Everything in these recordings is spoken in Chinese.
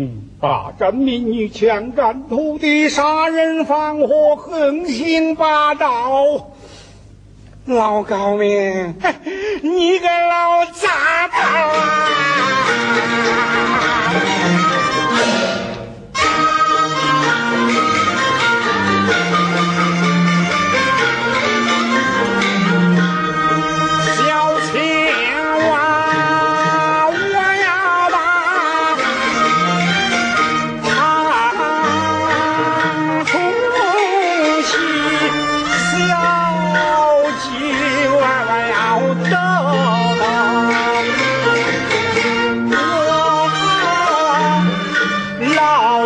嗯，霸占民女强占土地，杀人放火，横行霸道。老高明，你个老杂毛啊！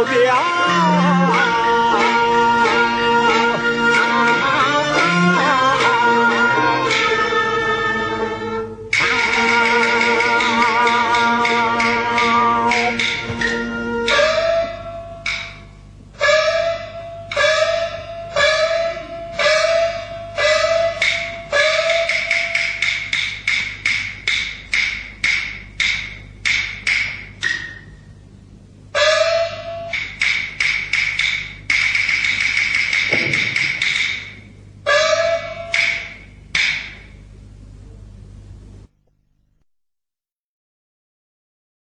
表。